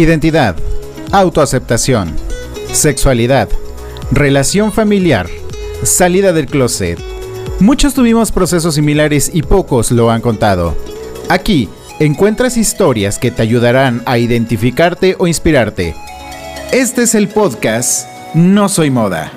Identidad, autoaceptación, sexualidad, relación familiar, salida del closet. Muchos tuvimos procesos similares y pocos lo han contado. Aquí encuentras historias que te ayudarán a identificarte o inspirarte. Este es el podcast No Soy Moda.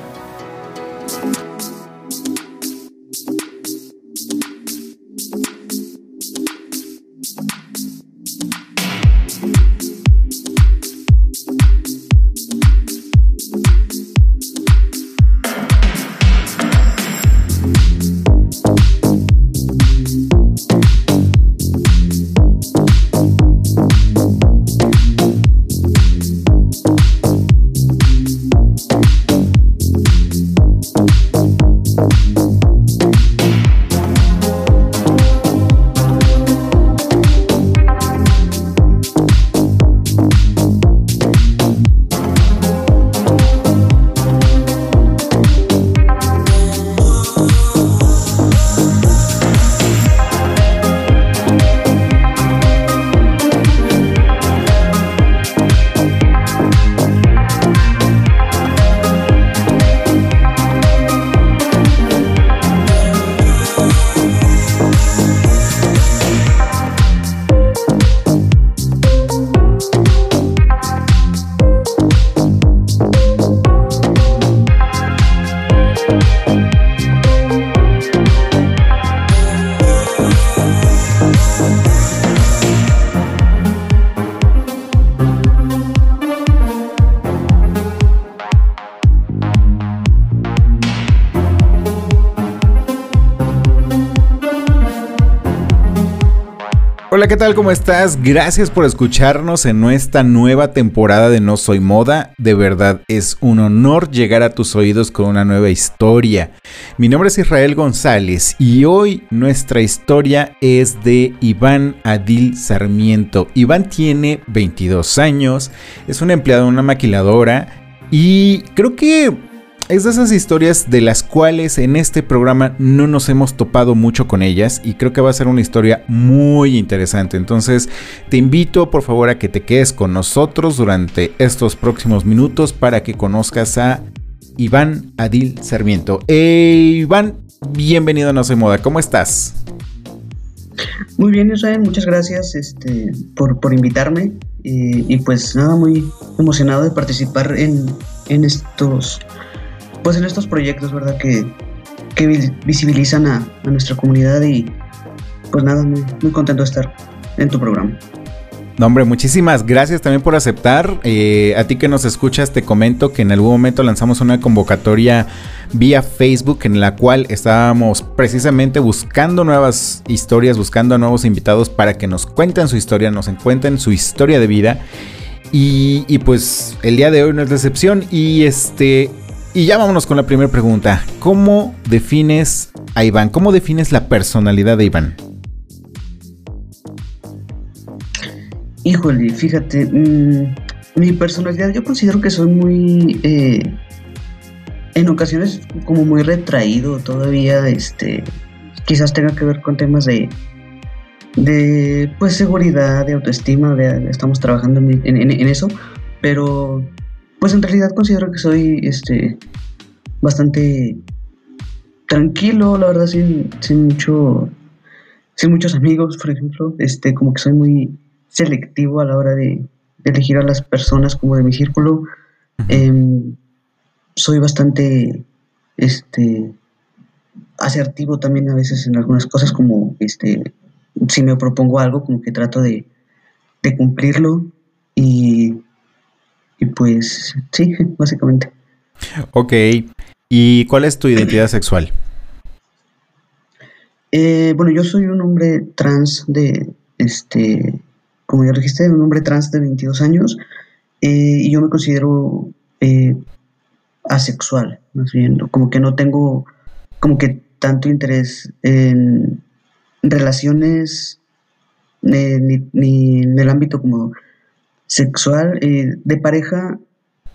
Hola, ¿qué tal? ¿Cómo estás? Gracias por escucharnos en nuestra nueva temporada de No Soy Moda. De verdad es un honor llegar a tus oídos con una nueva historia. Mi nombre es Israel González y hoy nuestra historia es de Iván Adil Sarmiento. Iván tiene 22 años, es un empleado de una maquiladora y creo que es de esas historias de las cuales en este programa no nos hemos topado mucho con ellas y creo que va a ser una historia muy interesante. Entonces te invito por favor a que te quedes con nosotros durante estos próximos minutos para que conozcas a Iván Adil Sarmiento. Eh, Iván, bienvenido a No Soy Moda, ¿cómo estás? Muy bien, Israel, muchas gracias este, por, invitarme y, pues nada, muy emocionado de participar en estos pues en estos proyectos, ¿verdad? Que, visibilizan a, nuestra comunidad y pues nada, muy, muy contento de estar en tu programa. No, hombre, muchísimas gracias también por aceptar. Eh, a ti que nos escuchas, te comento que en algún momento lanzamos una convocatoria vía Facebook en la cual estábamos precisamente buscando nuevas historias, buscando a nuevos invitados para que nos cuenten su historia, nos encuentren su historia de vida. Y, y pues el día de hoy no es decepción. Y este, y ya vámonos con la primera pregunta. ¿Cómo defines a Iván? ¿Cómo defines la personalidad de Iván? Híjole, fíjate, mm, mi personalidad yo considero que soy muy, eh, en ocasiones como muy retraído todavía, este, quizás tenga que ver con temas de, de pues seguridad, de autoestima, estamos trabajando en eso, pero pues en realidad considero que soy este bastante tranquilo, la verdad, sin, sin mucho sin muchos amigos, por ejemplo, este como que soy muy selectivo a la hora de, elegir a las personas como de mi círculo. Em, soy bastante este asertivo también a veces en algunas cosas como este si me propongo algo como que trato de, de cumplirlo. Y y pues sí, básicamente. Ok. ¿Y cuál es tu identidad sexual? Eh, bueno, yo soy un hombre trans de, este, como ya dijiste, un hombre trans de 22 años eh, y yo me considero eh, asexual, más bien, como que no tengo como que tanto interés en relaciones ni, ni en el ámbito como sexual de pareja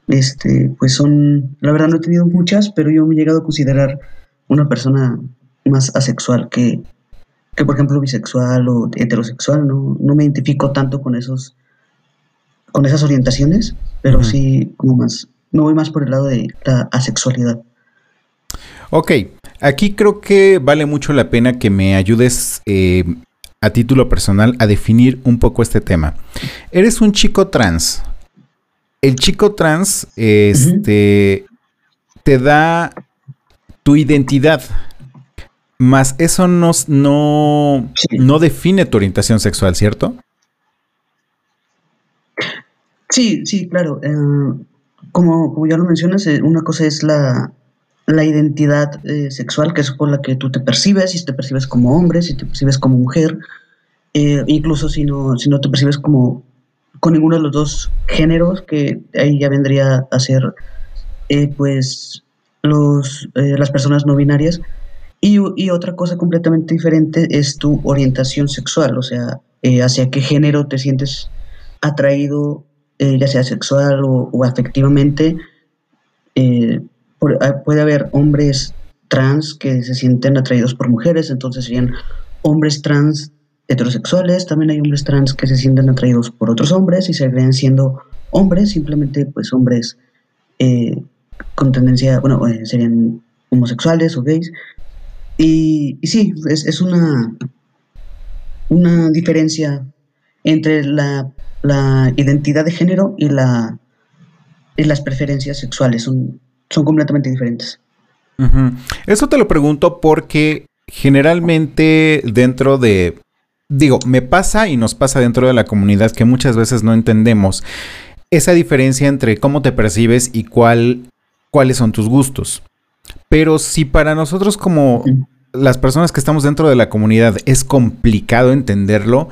este, pues son, la verdad no he tenido muchas, pero yo me he llegado a considerar una persona más asexual que, que por ejemplo, bisexual o heterosexual. No, no me identifico tanto con esos, con esas orientaciones, pero sí como más, me voy más por el lado de la asexualidad. Ok, aquí creo que vale mucho la pena que me ayudes eh, a título personal a definir un poco este tema. Eres un chico trans, el chico trans este, te da tu identidad, más eso no, no, define tu orientación sexual, ¿cierto? Sí, sí, claro. Eh, como, como, ya lo mencionas, eh, una cosa es la, identidad eh, sexual, que es con la que tú te percibes, si te percibes como hombre, si te percibes como mujer, incluso si no, si no te percibes como con ninguno de los dos géneros, que ahí ya vendría a ser eh, pues los, eh, las personas no binarias. Y, y, otra cosa completamente diferente es tu orientación sexual, o sea, eh, hacia qué género te sientes atraído, ya sea sexual o, afectivamente. Ah, puede haber hombres trans que se sienten atraídos por mujeres, entonces serían hombres trans heterosexuales, también hay hombres trans que se sienten atraídos por otros hombres y se creen siendo hombres, simplemente pues hombres eh, con tendencia, bueno, eh, serían homosexuales o gays. Y, sí, es, una, una diferencia entre la, identidad de género y, la, y las preferencias sexuales, son, son completamente diferentes. Eso te lo pregunto porque generalmente dentro de digo, me pasa y nos pasa dentro de la comunidad que muchas veces no entendemos esa diferencia entre cómo te percibes y cuál, cuáles son tus gustos. Pero si para nosotros como las personas que estamos dentro de la comunidad es complicado entenderlo,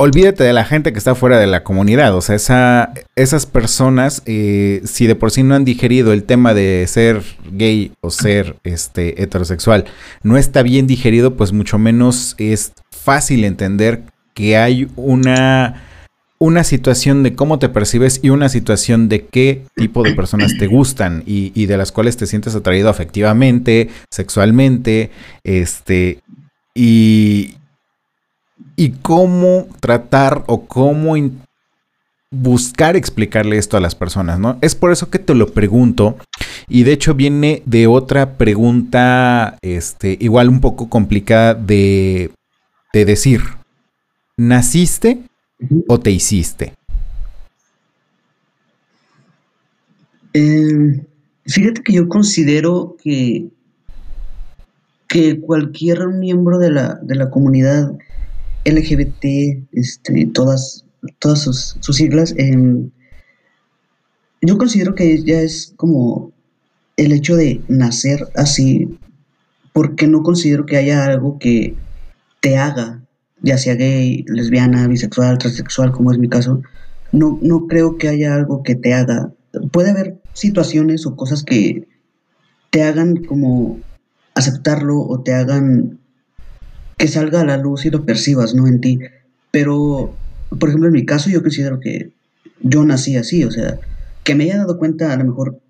olvídate de la gente que está fuera de la comunidad. O sea, esa, esas personas, eh, si de por sí no han digerido el tema de ser gay o ser este, heterosexual, no está bien digerido, pues mucho menos es fácil entender que hay una, una situación de cómo te percibes y una situación de qué tipo de personas te gustan y, de las cuales te sientes atraído afectivamente, sexualmente, este, y, y cómo tratar o cómo buscar explicarle esto a las personas, ¿no? Es por eso que te lo pregunto y de hecho viene de otra pregunta, este, igual un poco complicada de de decir, ¿naciste o te hiciste? Eh, fíjate que yo considero que, que cualquier miembro de la, de la comunidad LGBT, este, todas, todas sus, siglas, em, yo considero que ya es como el hecho de nacer así, porque no considero que haya algo que te haga, ya sea gay, lesbiana, bisexual, transexual, como es mi caso, no, no creo que haya algo que te haga. Puede haber situaciones o cosas que te hagan como aceptarlo o te hagan que salga a la luz y lo percibas, ¿no? En ti. Pero, por ejemplo, en mi caso yo considero que yo nací así, o sea, que me haya dado cuenta a lo mejor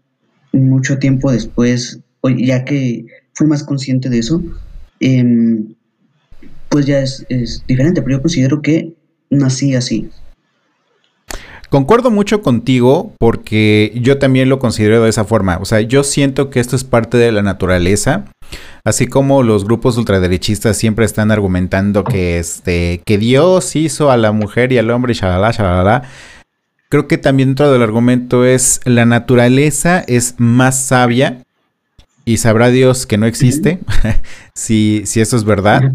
mucho tiempo después, ya que fui más consciente de eso, eh, pues ya es, diferente, pero yo considero que nací así. Concuerdo mucho contigo porque yo también lo considero de esa forma. O sea, yo siento que esto es parte de la naturaleza. Así como los grupos ultraderechistas siempre están argumentando que, este, que Dios hizo a la mujer y al hombre y shalala, shalala. Creo que también dentro del argumento es la naturaleza es más sabia y sabrá Dios que no existe, si, si eso es verdad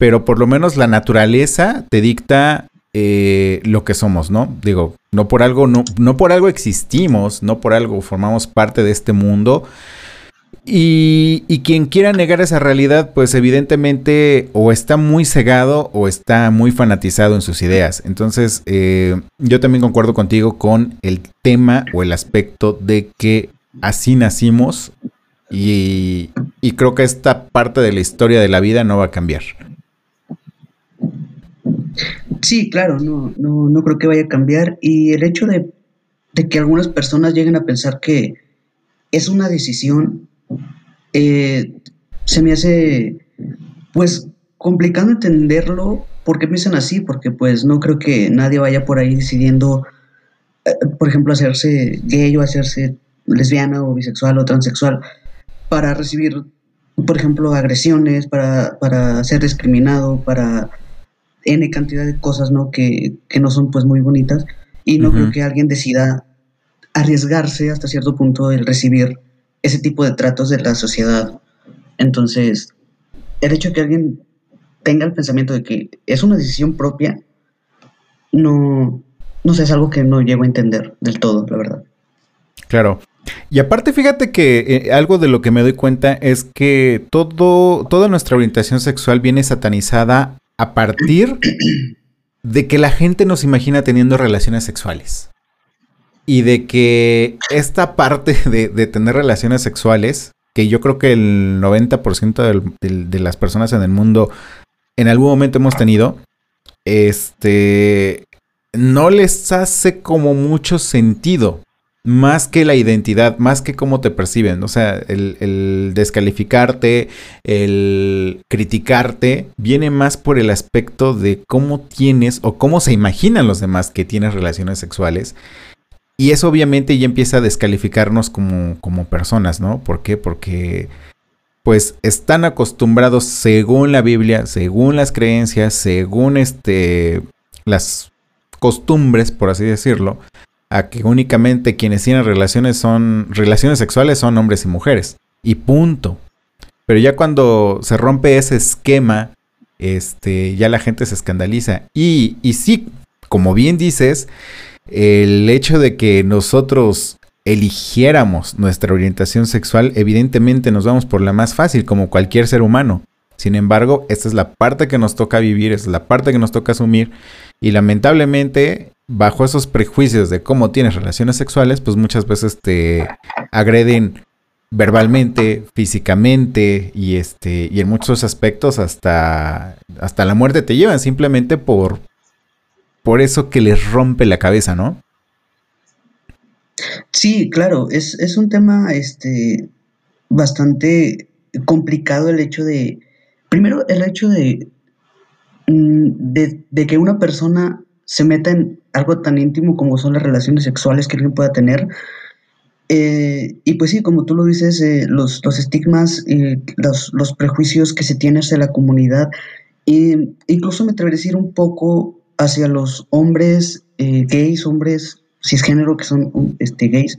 pero por lo menos la naturaleza te dicta eh, lo que somos, ¿no? Digo, no por algo, no, no por algo existimos, no por algo formamos parte de este mundo. Y, quien quiera negar esa realidad, pues evidentemente o está muy cegado o está muy fanatizado en sus ideas. Entonces, eh, yo también concuerdo contigo con el tema o el aspecto de que así nacimos y, creo que esta parte de la historia de la vida no va a cambiar. Sí, claro, no, no, no creo que vaya a cambiar. Y el hecho de que algunas personas lleguen a pensar que es una decisión eh, se me hace, pues, complicado entenderlo. ¿Por qué piensan así? Porque, pues, no creo que nadie vaya por ahí decidiendo, eh, por ejemplo, hacerse gay o hacerse lesbiana o bisexual o transexual para recibir, por ejemplo, agresiones, para, para ser discriminado, para N cantidad de cosas, ¿no? Que, que no son, pues, muy bonitas. Y no creo que alguien decida arriesgarse hasta cierto punto el recibir ese tipo de tratos de la sociedad. Entonces, el hecho de que alguien tenga el pensamiento de que es una decisión propia, no, no sé, es algo que no llego a entender del todo, la verdad. Claro. Y aparte, fíjate que eh, algo de lo que me doy cuenta es que todo, toda nuestra orientación sexual viene satanizada a partir de que la gente nos imagina teniendo relaciones sexuales y de que esta parte de, tener relaciones sexuales, que yo creo que el 90% de las personas en el mundo en algún momento hemos tenido, este, no les hace como mucho sentido, más que la identidad, más que cómo te perciben. O sea, el, descalificarte, el criticarte, viene más por el aspecto de cómo tienes o cómo se imaginan los demás que tienes relaciones sexuales y eso obviamente ya empieza a descalificarnos como, como personas, ¿no? ¿Por qué? Porque pues están acostumbrados según la Biblia, según las creencias, según este las costumbres, por así decirlo, a que únicamente quienes tienen relaciones son relaciones sexuales son hombres y mujeres y punto. Pero ya cuando se rompe ese esquema, este ya la gente se escandaliza y y sí, como bien dices, el hecho de que nosotros eligiéramos nuestra orientación sexual, evidentemente nos vamos por la más fácil, como cualquier ser humano. Sin embargo, esta es la parte que nos toca vivir, es la parte que nos toca asumir. Y lamentablemente, bajo esos prejuicios de cómo tienes relaciones sexuales, pues muchas veces te agreden verbalmente, físicamente y este y en muchos aspectos hasta hasta la muerte te llevan simplemente por por eso que les rompe la cabeza, ¿no? Sí, claro, es, un tema este, bastante complicado el hecho de, primero el hecho de, mm, de, que una persona se meta en algo tan íntimo como son las relaciones sexuales que alguien pueda tener. Eh, y pues sí, como tú lo dices, eh, los, estigmas y los, los, prejuicios que se tienen hacia la comunidad, incluso me atrevería a decir un poco hacia los hombres eh, gays, hombres cisgénero que son este, gays,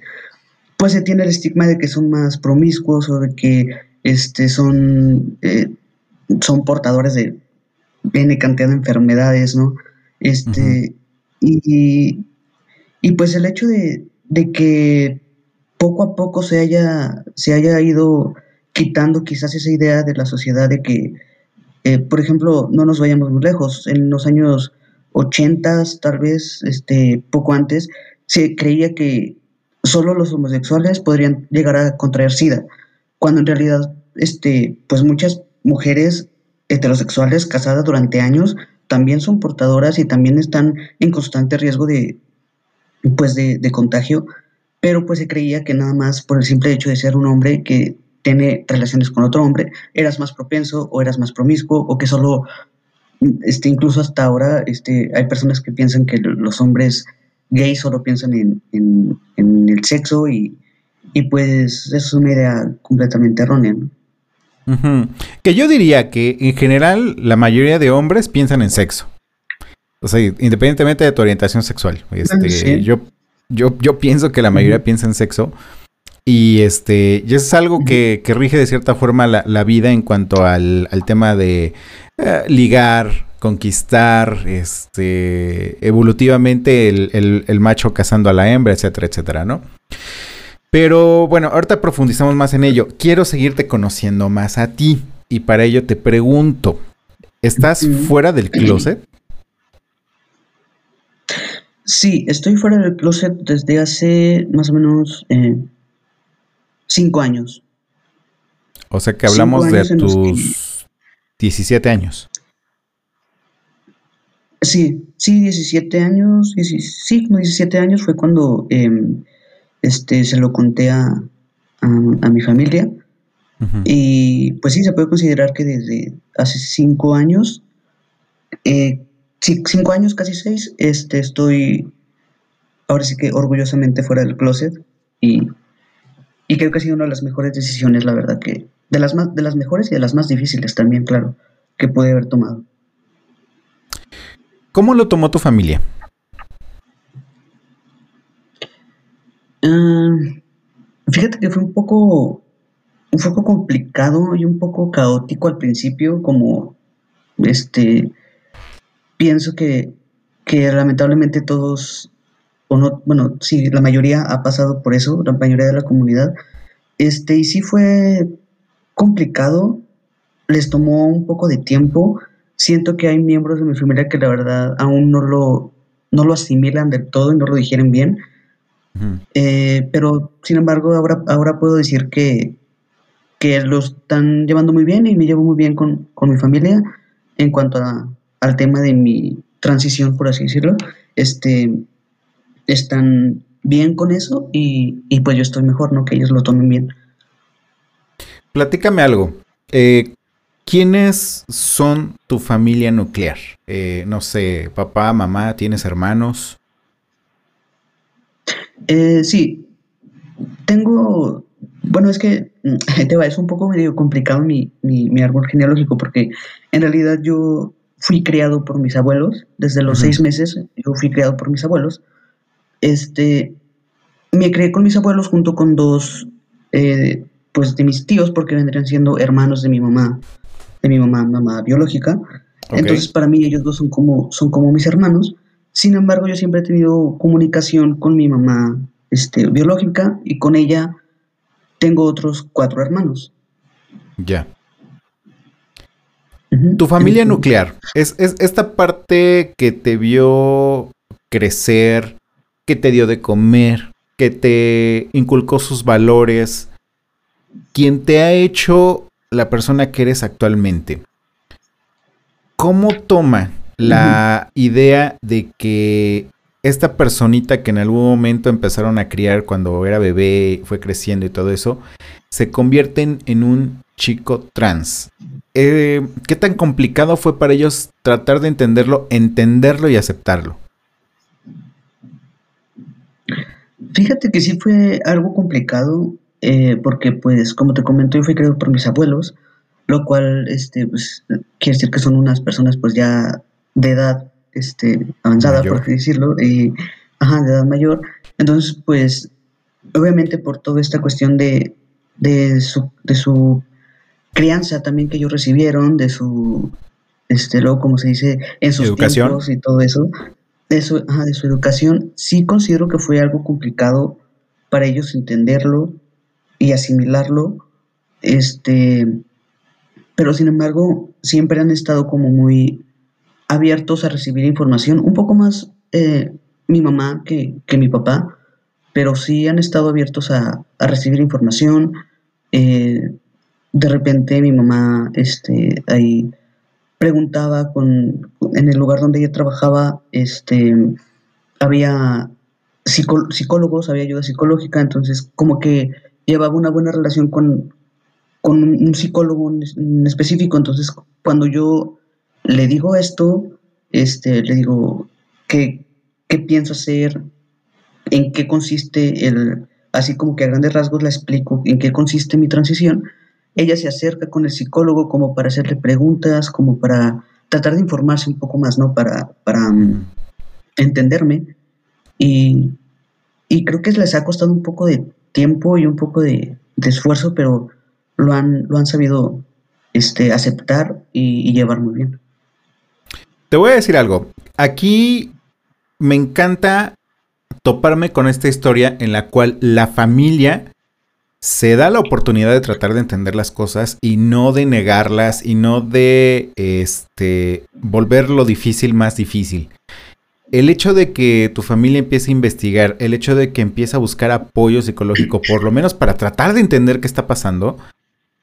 pues se tiene el estigma de que son más promiscuos o de que este, son, eh, son portadores de N cantidad de enfermedades, ¿no? Este, y, y, pues el hecho de, de, que poco a poco se haya, se haya ido quitando quizás esa idea de la sociedad de que, eh, por ejemplo, no nos vayamos muy lejos, en los años 80 tal vez, este, poco antes, se creía que solo los homosexuales podrían llegar a contraer SIDA, cuando en realidad, este, pues muchas mujeres heterosexuales casadas durante años también son portadoras y también están en constante riesgo de, pues de, de contagio, pero pues se creía que nada más por el simple hecho de ser un hombre que tiene relaciones con otro hombre, eras más propenso o eras más promiscuo o que solo este, incluso hasta ahora este, hay personas que piensan que los hombres gays solo piensan en, el sexo y, pues eso es una idea completamente errónea. Que yo diría que en general la mayoría de hombres piensan en sexo. O sea, independientemente de tu orientación sexual. Este, yo, yo, yo pienso que la mayoría piensa en sexo. Y este, y es algo que, rige de cierta forma la, vida en cuanto al, al tema de eh, ligar, conquistar, este, evolutivamente el, macho cazando a la hembra, etcétera, etcétera, ¿no? Pero bueno, ahorita profundizamos más en ello. Quiero seguirte conociendo más a ti y para ello te pregunto, ¿estás fuera del closet? Sí, estoy fuera del closet desde hace más o menos eh, cinco años. O sea que hablamos de tus 17 años. Sí, sí, 17 años, sí, como 17 años fue cuando em, este, se lo conté a, a, mi familia. Y pues sí, se puede considerar que desde hace cinco años, eh, cinco años, casi seis, este, estoy ahora sí que orgullosamente fuera del closet y, y creo que ha sido una de las mejores decisiones, la verdad, que de las, más, de las mejores y de las más difíciles también, claro, que pude haber tomado. ¿Cómo lo tomó tu familia? Ah, fíjate que fue un poco, un poco complicado y un poco caótico al principio, como este, pienso que, que lamentablemente todos, o no, bueno, sí, la mayoría ha pasado por eso, la mayoría de la comunidad, este, y sí fue complicado, les tomó un poco de tiempo, siento que hay miembros de mi familia que la verdad aún no lo, no lo asimilan del todo y no lo digieren bien. Eh, pero sin embargo, ahora, ahora puedo decir que, que lo están llevando muy bien y me llevo muy bien con, mi familia en cuanto al tema de mi transición, por así decirlo. Este, están bien con eso y, y pues yo estoy mejor, ¿no? Que ellos lo tomen bien. Platícame algo. Eh, ¿Quiénes son tu familia nuclear? Eh, no sé, papá, mamá, ¿tienes hermanos? Eh, sí, tengo, bueno, es que te va, es un poco medio complicado mi, árbol genealógico porque en realidad yo fui criado por mis abuelos, desde los seis meses yo fui criado por mis abuelos. Este, me crié con mis abuelos junto con dos, eh, pues de mis tíos porque vendrían siendo hermanos de mi mamá de mi mamá, mamá biológica. Entonces, para mí ellos dos son como, son como mis hermanos. Sin embargo, yo siempre he tenido comunicación con mi mamá este, biológica y con ella tengo otros cuatro hermanos. Ya. Tu familia nuclear, es, es, esta parte que te vio crecer, que te dio de comer, que te inculcó sus valores, quien te ha hecho la persona que eres actualmente, ¿cómo toma la idea de que esta personita que en algún momento empezaron a criar cuando era bebé, fue creciendo y todo eso, se convierten en un chico trans? Eh, ¿Qué tan complicado fue para ellos tratar de entenderlo, entenderlo y aceptarlo? Fíjate que sí fue algo complicado eh, porque pues como te comento yo fui criado por mis abuelos, lo cual este, pues, quiere decir que son unas personas pues ya de edad este, avanzada, por así decirlo, y, ajá, de edad mayor. Entonces pues obviamente por toda esta cuestión de, de, su, de su crianza también que ellos recibieron, de su, este, luego como se dice, en sus educación. tiempos y todo eso, de su, de su educación, sí considero que fue algo complicado para ellos entenderlo, y asimilarlo, este, pero sin embargo siempre han estado como muy abiertos a recibir información, un poco más eh, mi mamá que, mi papá, pero sí han estado abiertos a, recibir información. Eh, de repente mi mamá este, ahí preguntaba con, en el lugar donde ella trabajaba, este, había psicólogos, había ayuda psicológica, entonces como que llevaba una buena relación con, un psicólogo en específico. Entonces, cuando yo le digo esto, este, le digo qué, qué pienso hacer, en qué consiste el, así como que a grandes rasgos le explico en qué consiste mi transición, ella se acerca con el psicólogo como para hacerle preguntas, como para tratar de informarse un poco más, ¿no? Para, para mm, entenderme. Y, y creo que les ha costado un poco de tiempo y un poco de, esfuerzo, pero lo han, lo han sabido este, aceptar y, llevar muy bien. Te voy a decir algo. Aquí me encanta toparme con esta historia en la cual la familia se da la oportunidad de tratar de entender las cosas y no de negarlas y no de este volver lo difícil más difícil. El hecho de que tu familia empiece a investigar, el hecho de que empiece a buscar apoyo psicológico, por lo menos para tratar de entender qué está pasando,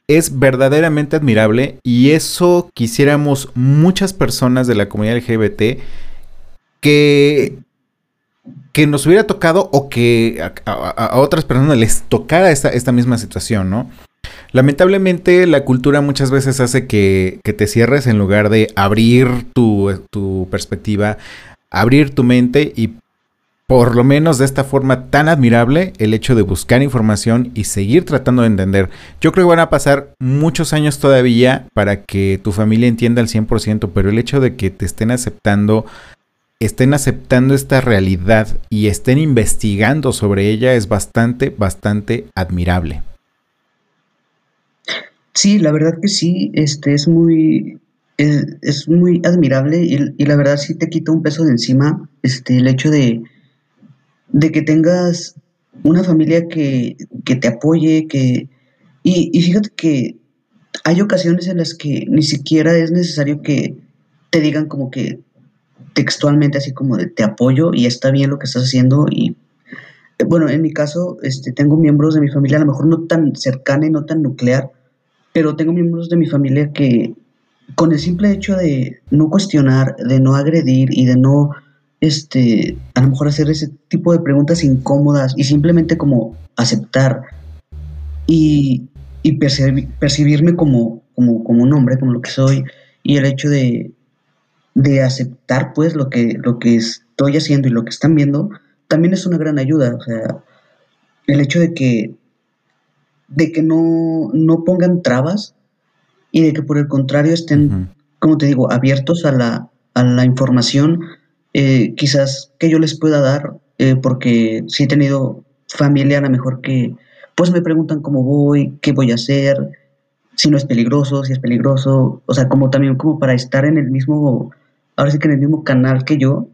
es verdaderamente admirable y eso quisiéramos muchas personas de la comunidad LGBT que que nos hubiera tocado o que a, otras personas les tocara esta, esta, misma situación, ¿no? Lamentablemente la cultura muchas veces hace que, te cierres en lugar de abrir tu, tu, perspectiva, abrir tu mente y por lo menos de esta forma tan admirable el hecho de buscar información y seguir tratando de entender. Yo creo que van a pasar muchos años todavía para que tu familia entienda al 100%, pero el hecho de que te estén aceptando estén aceptando esta realidad y estén investigando sobre ella es bastante, bastante admirable. Sí, la verdad que sí, este es muy, es, muy admirable y, la verdad sí te quita un peso de encima, este, el hecho de, de que tengas una familia que, te apoye, que, y, y fíjate que hay ocasiones en las que ni siquiera es necesario que te digan como que textualmente así como de te apoyo y está bien lo que estás haciendo y bueno, en mi caso este, tengo miembros de mi familia, a lo mejor no tan cercana y no tan nuclear, pero tengo miembros de mi familia que con el simple hecho de no cuestionar, de no agredir y de no, este, a lo mejor hacer ese tipo de preguntas incómodas y simplemente como aceptar y, y percibirme como, como, como un hombre, como lo que soy, y el hecho de, de aceptar pues lo que, lo que estoy haciendo y lo que están viendo, también es una gran ayuda. O sea, el hecho de que, de que no, no pongan trabas y de que por el contrario estén, como te digo, abiertos a la, a la información, eh, quizás que yo les pueda dar, eh, porque si he tenido familia a lo mejor que pues me preguntan cómo voy, qué voy a hacer, si no es peligroso, si es peligroso, o sea, como también como para estar en el mismo ahora sí que en el mismo canal que yo,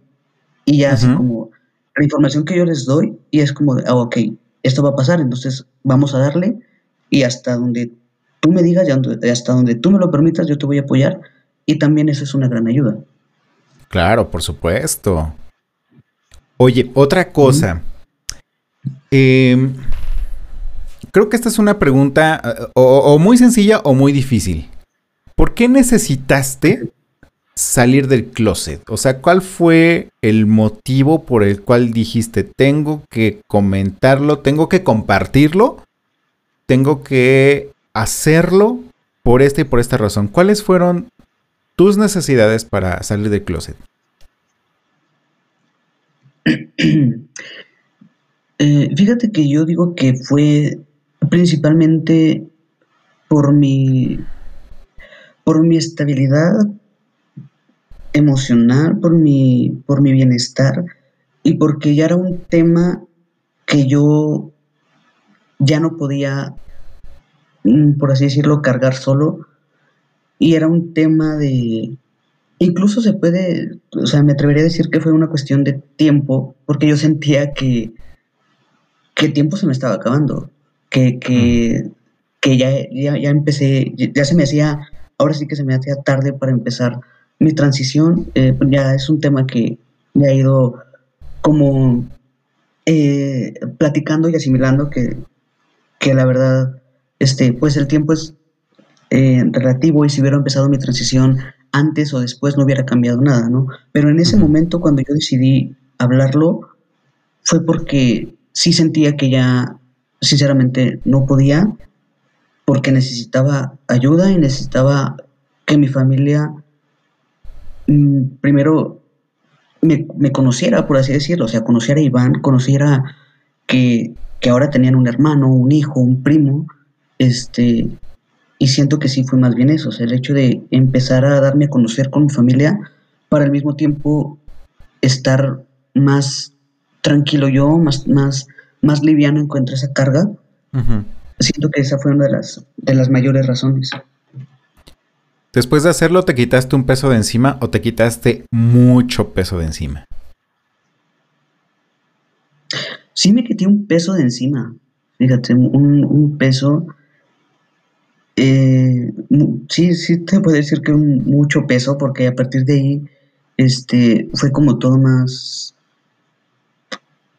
y ya así como la información que yo les doy, y es como, de, ah, ok, esto va a pasar, entonces vamos a darle, y hasta donde tú me digas, y hasta donde tú me lo permitas, yo te voy a apoyar, y también eso es una gran ayuda. Claro, por supuesto. Oye, otra cosa. Em, creo que esta es una pregunta eh, o, muy sencilla o muy difícil. ¿Por qué necesitaste salir del closet? O sea, ¿cuál fue el motivo por el cual dijiste, tengo que comentarlo, tengo que compartirlo, tengo que hacerlo por esta y por esta razón? ¿Cuáles fueron tus necesidades para salir del closet? Eh, fíjate que yo digo que fue principalmente por mi por mi estabilidad emocional, por mi, por mi bienestar y porque ya era un tema que yo ya no podía, mm, por así decirlo, cargar solo. Y era un tema de, incluso se puede, o sea, me atrevería a decir que fue una cuestión de tiempo, porque yo sentía que, que el tiempo se me estaba acabando, que, que, que ya, ya, ya empecé, ya se me hacía, ahora sí que se me hacía tarde para empezar mi transición eh, ya es un tema que me ha ido como eh, platicando y asimilando que, que, la verdad, este, pues el tiempo es eh, relativo y si hubiera empezado mi transición antes o después no hubiera cambiado nada, ¿no? Pero en ese momento cuando yo decidí hablarlo fue porque sí sentía que ya sinceramente no podía porque necesitaba ayuda y necesitaba que mi familia Mm, primero me, conociera, por así decirlo, o sea, conociera a Iván, conociera que, que ahora tenían un hermano, un hijo, un primo, este, y siento que sí fue más bien eso, o sea, el hecho de empezar a darme a conocer con mi familia para al mismo tiempo estar más tranquilo yo, más, más, más liviano en cuanto a esa carga. Siento que esa fue una de las, de las mayores razones. Después de hacerlo, ¿te quitaste un peso de encima o te quitaste mucho peso de encima? sí me quité un peso de encima. Fíjate, un, peso. Eh, sí, sí te puedo decir que un, mucho peso, porque a partir de ahí este, fue como todo más.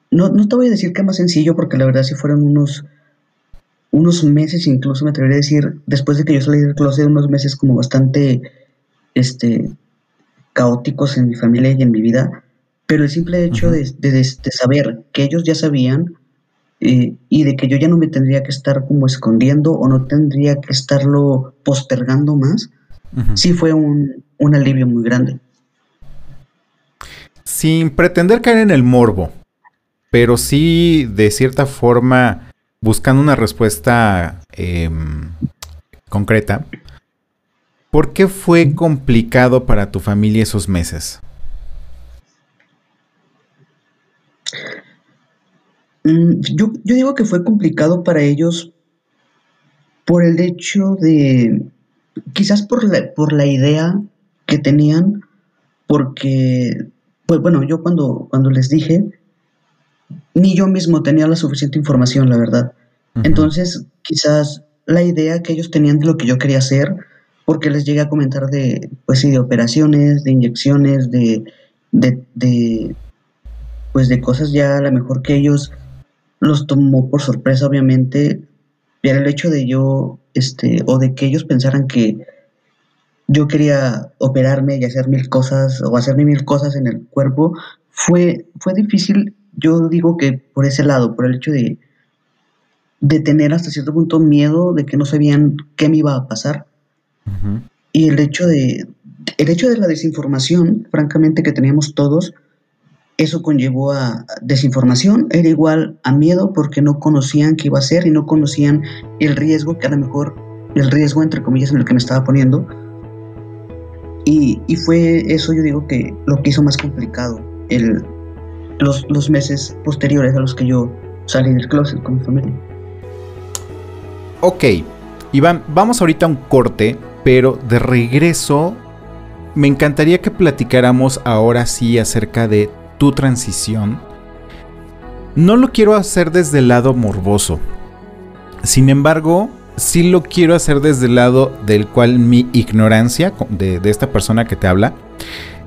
No, no te voy a decir que más sencillo, porque la verdad sí fueron unos, unos meses, incluso me atrevería a decir, después de que yo salí del closet, unos meses como bastante este, caóticos en mi familia y en mi vida, pero el simple hecho de, saber que ellos ya sabían eh, y de que yo ya no me tendría que estar como escondiendo o no tendría que estarlo postergando más, sí fue un, un alivio muy grande. Sin pretender caer en el morbo, pero sí de cierta forma buscando una respuesta em, concreta. ¿Por qué fue complicado para tu familia esos meses? Mm, yo, digo que fue complicado para ellos por el hecho de, quizás por la, por la idea que tenían, porque, pues bueno, yo cuando, cuando les dije, ni yo mismo tenía la suficiente información, la verdad. Entonces, quizás la idea que ellos tenían de lo que yo quería hacer porque les llegué a comentar de, pues sí, de operaciones, de inyecciones, de, de, pues de cosas ya a lo mejor que ellos los tomó por sorpresa, obviamente, era el hecho de yo, este, o de que ellos pensaran que yo quería operarme y hacer mil cosas, o hacerme mil cosas en el cuerpo, fue, fue difícil, yo digo que por ese lado, por el hecho de, de tener hasta cierto punto miedo de que no sabían qué me iba a pasar. Y el hecho de el hecho de la desinformación, francamente, que teníamos todos, eso conllevó a desinformación, era igual a miedo porque no conocían qué iba a ser y no conocían el riesgo, que a lo mejor, el riesgo entre comillas en el que me estaba poniendo. Y, fue eso, yo digo que lo que hizo más complicado el, los, los meses posteriores a los que yo salí del closet con mi familia. Ok, Iván, vamos ahorita a un corte pero de regreso, me encantaría que platicáramos ahora sí acerca de tu transición. No lo quiero hacer desde el lado morboso. Sin embargo, sí lo quiero hacer desde el lado del cual mi ignorancia de, esta persona que te habla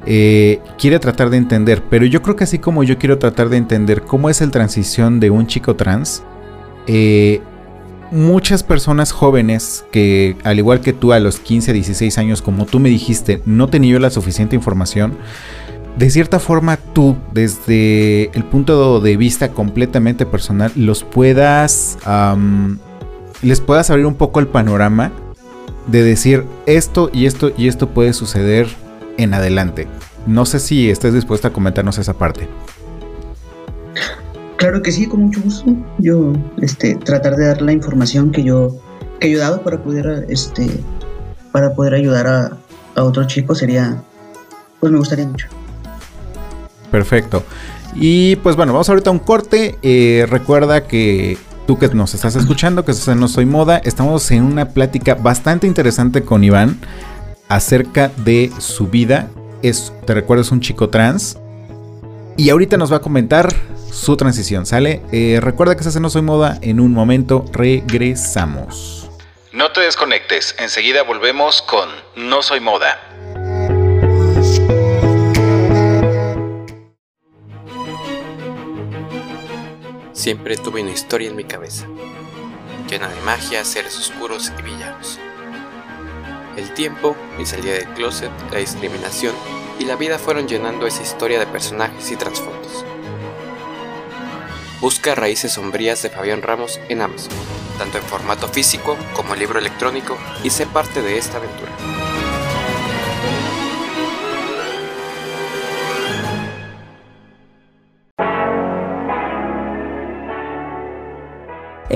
eh, quiere tratar de entender. Pero yo creo que así como yo quiero tratar de entender cómo es el transición de un chico trans, eh, muchas personas jóvenes que, al igual que tú a los 15, 16 años, como tú me dijiste, no tenía la suficiente información, de cierta forma tú, desde el punto de vista completamente personal, los puedas, les puedas abrir un poco el panorama de decir esto y esto y esto puede suceder en adelante. No sé si estés dispuesta a comentarnos esa parte. Claro que sí, con mucho gusto. Yo, este, tratar de dar la información que yo, que he ayudado para poder, este, para poder ayudar a, a otros chicos sería, pues me gustaría mucho. Perfecto. Y pues bueno, vamos ahorita a un corte. Eh, recuerda que tú que nos estás escuchando, que estás en No Soy Moda, estamos en una plática bastante interesante con Iván acerca de su vida. Es, te recuerdo, es un chico trans. Y ahorita nos va a comentar su transición, ¿sale? Eh, recuerda que estás en No Soy Moda, en un momento regresamos. No te desconectes, enseguida volvemos con No Soy Moda. Siempre tuve una historia en mi cabeza, llena de magia, seres oscuros y villanos. El tiempo, mi salida del closet, la discriminación y la vida fueron llenando esa historia de personajes y trasfondos. Busca Raíces Sombrías de Fabián Ramos en Amazon, tanto en formato físico como libro electrónico, y sé parte de esta aventura.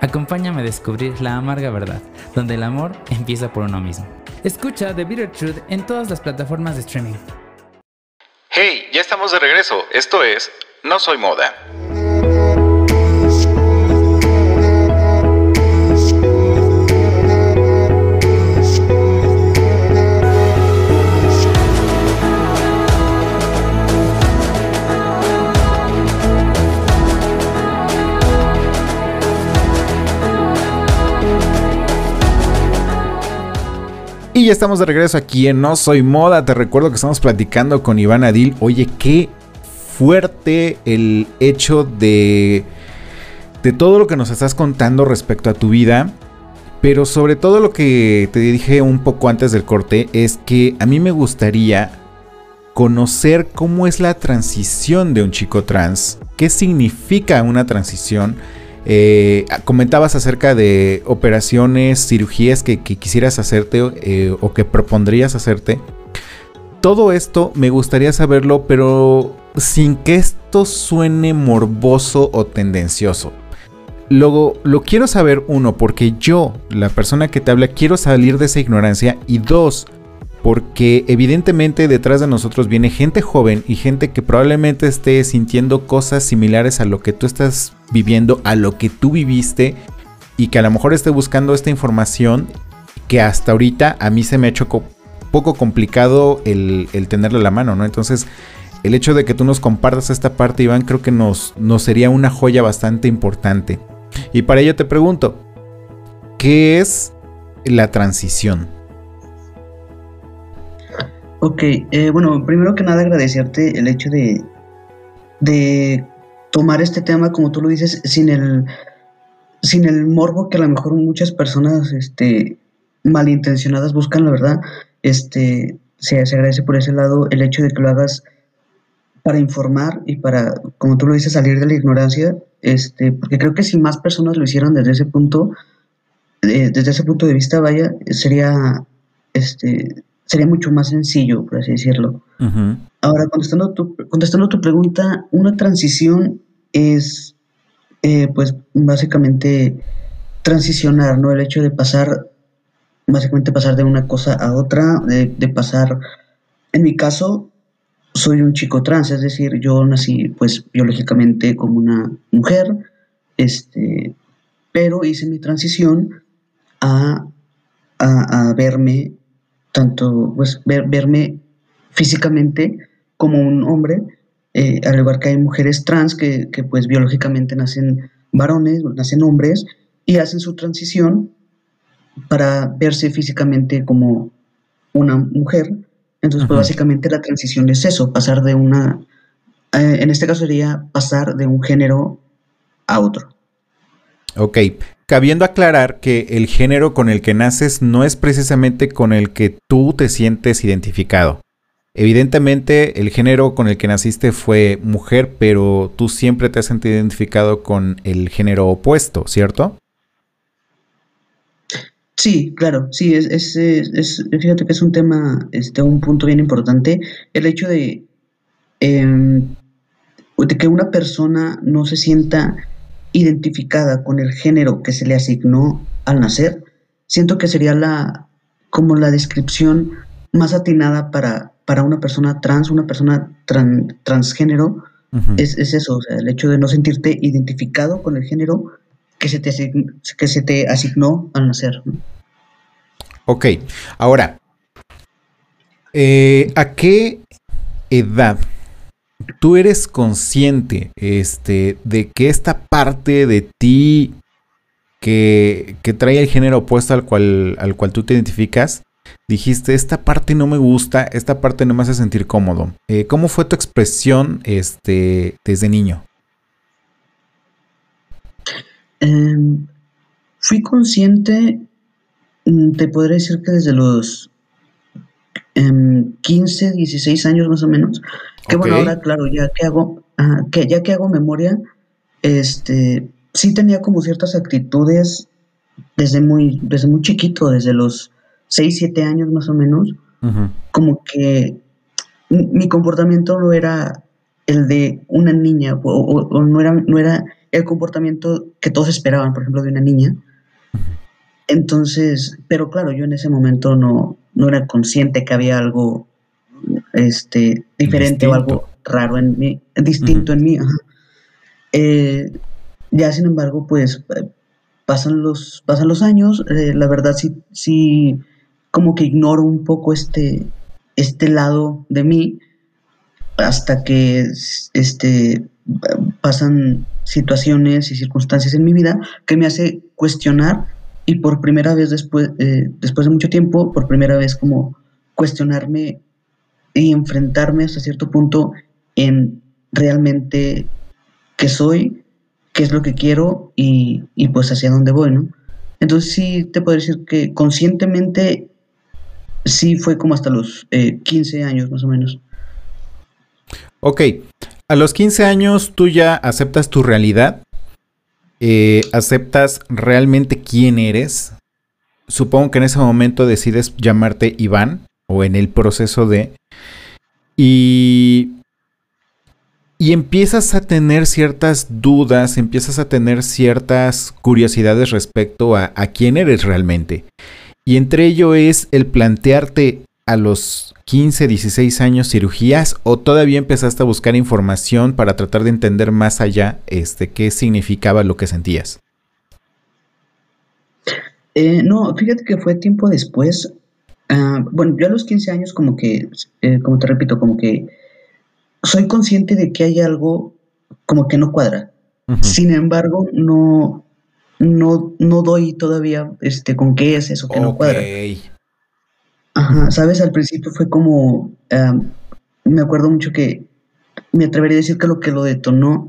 Acompáñame a descubrir la amarga verdad, donde el amor empieza por uno mismo. Escucha The Bitter Truth en todas las plataformas de streaming. Hey, ya estamos de regreso. Esto es No Soy Moda. Ya estamos de regreso aquí en No Soy Moda. Te recuerdo que estamos platicando con Iván Adil. Oye, qué fuerte el hecho de, de todo lo que nos estás contando respecto a tu vida. Pero sobre todo lo que te dije un poco antes del corte es que a mí me gustaría conocer cómo es la transición de un chico trans. ¿Qué significa una transición? Eh, comentabas acerca de operaciones, cirugías que, quisieras hacerte eh, o que propondrías hacerte. Todo esto me gustaría saberlo, pero sin que esto suene morboso o tendencioso. Luego, lo quiero saber, uno, porque yo, la persona que te habla, quiero salir de esa ignorancia. Y dos, porque evidentemente detrás de nosotros viene gente joven y gente que probablemente esté sintiendo cosas similares a lo que tú estás viviendo, a lo que tú viviste y que a lo mejor esté buscando esta información que hasta ahorita a mí se me ha hecho poco complicado el, tenerle la mano, ¿no? Entonces, el hecho de que tú nos compartas esta parte, Iván, creo que nos sería una joya bastante importante. Y para ello te pregunto, ¿qué es la transición? Ok, eh, bueno, primero que nada agradecerte el hecho de, de tomar este tema, como tú lo dices, sin el, sin el morbo que a lo mejor muchas personas este, malintencionadas buscan, la verdad. Este, se, se agradece por ese lado el hecho de que lo hagas para informar y para, como tú lo dices, salir de la ignorancia, este, porque creo que si más personas lo hicieran desde ese punto, eh, desde ese punto de vista, vaya, sería, este, sería mucho más sencillo, por así decirlo. Ahora, contestando tu, contestando tu pregunta, una transición es, eh, pues, básicamente transicionar, ¿no? El hecho de pasar, básicamente pasar de una cosa a otra, de, pasar, en mi caso, soy un chico trans, es decir, yo nací, pues, biológicamente como una mujer, este, pero hice mi transición a, a, a verme tanto pues verme físicamente como un hombre, eh, al igual que hay mujeres trans que, pues biológicamente nacen varones, nacen hombres y hacen su transición para verse físicamente como una mujer. Entonces, pues básicamente la transición es eso, pasar de una, eh, en este caso sería pasar de un género a otro. Ok, cabiendo aclarar que el género con el que naces no es precisamente con el que tú te sientes identificado. Evidentemente el género con el que naciste fue mujer, pero tú siempre te has sentido identificado con el género opuesto, ¿cierto? Sí, claro, sí, es, es, es, fíjate que es un tema, este, un punto bien importante, el hecho de, em, de que una persona no se sienta identificada con el género que se le asignó al nacer, siento que sería la como la descripción más atinada para, para una persona trans, una persona transgénero, es, eso, el hecho de no sentirte identificado con el género que se te, que se te asignó al nacer. Ok, ahora, eh, ¿a qué edad tú eres consciente este, de que esta parte de ti que, trae el género opuesto al cual, al cual tú te identificas, dijiste, esta parte no me gusta, esta parte no me hace sentir cómodo. Eh, ¿Cómo fue tu expresión este, desde niño? Em, fui consciente, mm, te podría decir que desde los 15, em, 16 años más o menos, que bueno, ahora claro, ya que hago, que ya que hago memoria, este, sí tenía como ciertas actitudes desde muy, desde muy chiquito, desde los 6, 7 años más o menos, como que mi comportamiento no era el de una niña, o, no, era, no era el comportamiento que todos esperaban, por ejemplo, de una niña. Entonces, pero claro, yo en ese momento no, no era consciente que había algo este, diferente o algo raro en mí, distinto en mí. Eh, ya sin embargo, pues pasan los, pasan los años, eh, la verdad sí, sí, como que ignoro un poco este, este lado de mí hasta que este, pasan situaciones y circunstancias en mi vida que me hace cuestionar y por primera vez después, eh, después de mucho tiempo, por primera vez como cuestionarme y enfrentarme hasta cierto punto en realmente qué soy, qué es lo que quiero y, pues hacia dónde voy, ¿no? Entonces sí te puedo decir que conscientemente sí fue como hasta los 15 eh, años más o menos. Ok, a los 15 años tú ya aceptas tu realidad, eh, aceptas realmente quién eres. Supongo que en ese momento decides llamarte Iván o en el proceso de... Y, y empiezas a tener ciertas dudas, empiezas a tener ciertas curiosidades respecto a, a quién eres realmente. Y entre ello es el plantearte a los 15, 16 años cirugías o todavía empezaste a buscar información para tratar de entender más allá este, qué significaba lo que sentías? Eh, no, fíjate que fue tiempo después. Ah, bueno, yo a los 15 años como que, eh, como te repito, como que soy consciente de que hay algo como que no cuadra. Sin embargo, no, no, no doy todavía este, con qué es eso que no cuadra. Ajá, sabes, al principio fue como, me acuerdo mucho que me atrevería a decir que lo que lo detonó,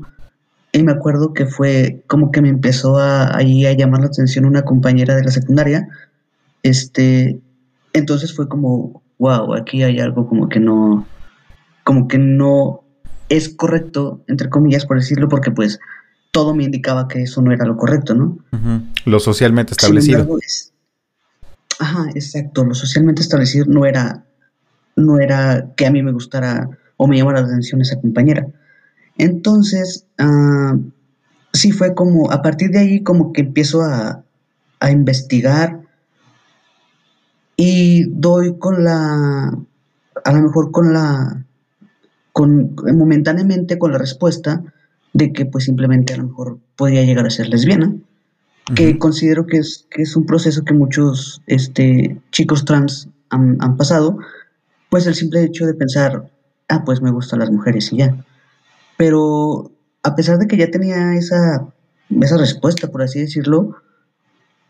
y me acuerdo que fue como que me empezó a, ahí a llamar la atención una compañera de la secundaria, este, entonces fue como, wow, aquí hay algo como que no, como que no es correcto, entre comillas, por decirlo, porque pues todo me indicaba que eso no era lo correcto, ¿no? Lo socialmente establecido. Ajá, exacto. Lo socialmente establecido no era, no era que a mí me gustara o me llamara la atención esa compañera. Entonces, uh, sí fue como, a partir de ahí como que empiezo a, a investigar y doy con la, a lo mejor con la, con, momentáneamente con la respuesta de que pues simplemente a lo mejor podía llegar a ser lesbiana que considero que es, que es un proceso que muchos este, chicos trans han, pasado, pues el simple hecho de pensar, ah, pues me gustan las mujeres y ya. Pero a pesar de que ya tenía esa, esa respuesta, por así decirlo,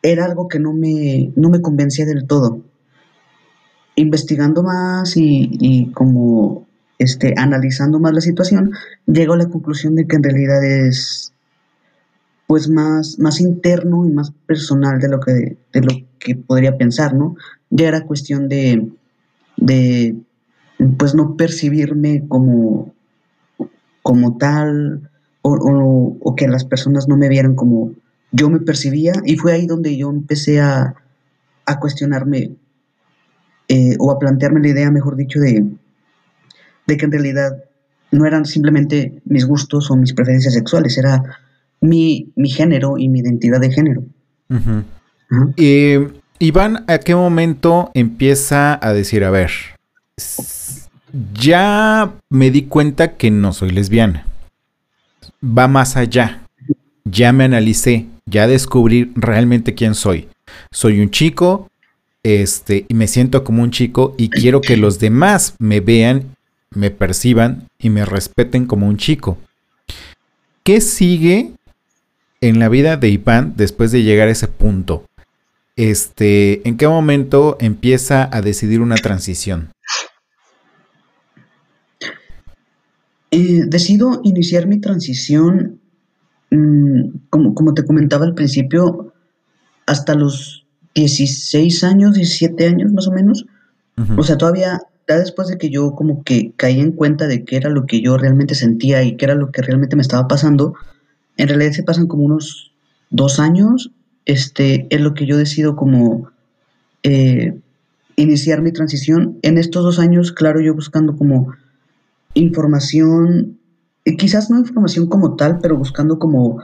era algo que no me, no me convencía del todo. Investigando más y, como este, analizando más la situación, llego a la conclusión de que en realidad es, pues más, más interno y más personal de lo que, de lo que podría pensar, ¿no? Ya era cuestión de, de pues no percibirme como, como tal o, que las personas no me vieran como yo me percibía y fue ahí donde yo empecé a, a cuestionarme eh, o a plantearme la idea, mejor dicho, de, de que en realidad no eran simplemente mis gustos o mis preferencias sexuales, era mi, género y mi identidad de género. Iván, ¿a qué momento empieza a decir, a ver, ya me di cuenta que no soy lesbiana? Va más allá. Ya me analicé, ya descubrí realmente quién soy. Soy un chico, este, y me siento como un chico y quiero que los demás me vean, me perciban y me respeten como un chico. ¿Qué sigue en la vida de Iván después de llegar a ese punto? Este, ¿En qué momento empieza a decidir una transición? Eh, decido iniciar mi transición, mm, como, como, te comentaba al principio, hasta los 16 años, 17 años más o menos. O sea, todavía, ya después de que yo como que caí en cuenta de qué era lo que yo realmente sentía y qué era lo que realmente me estaba pasando, en realidad se pasan como unos dos años, este, es lo que yo decido como eh, iniciar mi transición. En estos dos años, claro, yo buscando como información, eh, quizás no información como tal, pero buscando como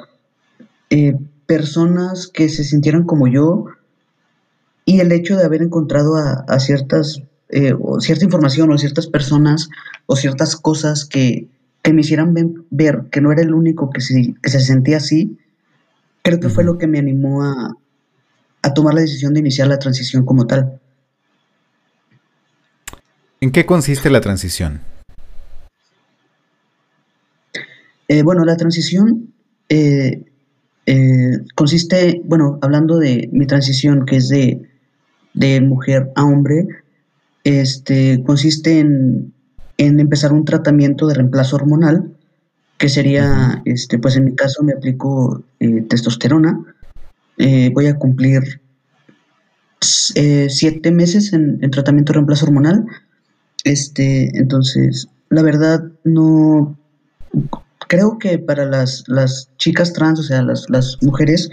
eh, personas que se sintieran como yo y el hecho de haber encontrado a, ciertas, eh, o cierta información o ciertas personas o ciertas cosas que, me hicieran ver que no era el único que se, que se sentía así, creo que fue lo que me animó a, a tomar la decisión de iniciar la transición como tal. ¿En qué consiste la transición? Eh, bueno, la transición eh, eh, consiste, bueno, hablando de mi transición, que es de, mujer a hombre, este, consiste en, empezar un tratamiento de reemplazo hormonal, que sería, este, pues en mi caso me aplico testosterona. voy a cumplir siete meses en, en, tratamiento de reemplazo hormonal. Este, entonces, la verdad, no creo que para las, chicas trans, o sea, las, mujeres,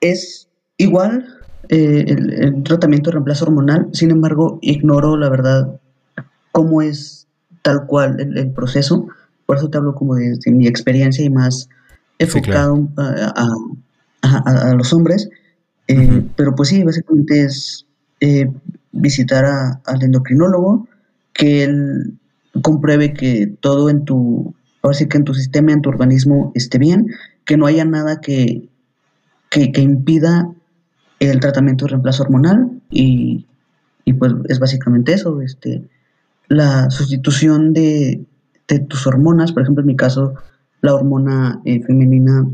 es igual eh, el, tratamiento de reemplazo hormonal, sin embargo, ignoro la verdad cómo es tal cual el, proceso, por eso te hablo como de, mi experiencia y más enfocado a, los hombres, eh, pero pues sí, básicamente es eh, visitar al endocrinólogo, que él compruebe que todo en tu ahora sí que en tu sistema, en tu organismo esté bien, que no haya nada que, que, impida el tratamiento de reemplazo hormonal y, pues es básicamente eso, este, la sustitución de, tus hormonas, por ejemplo en mi caso la hormona eh, femenina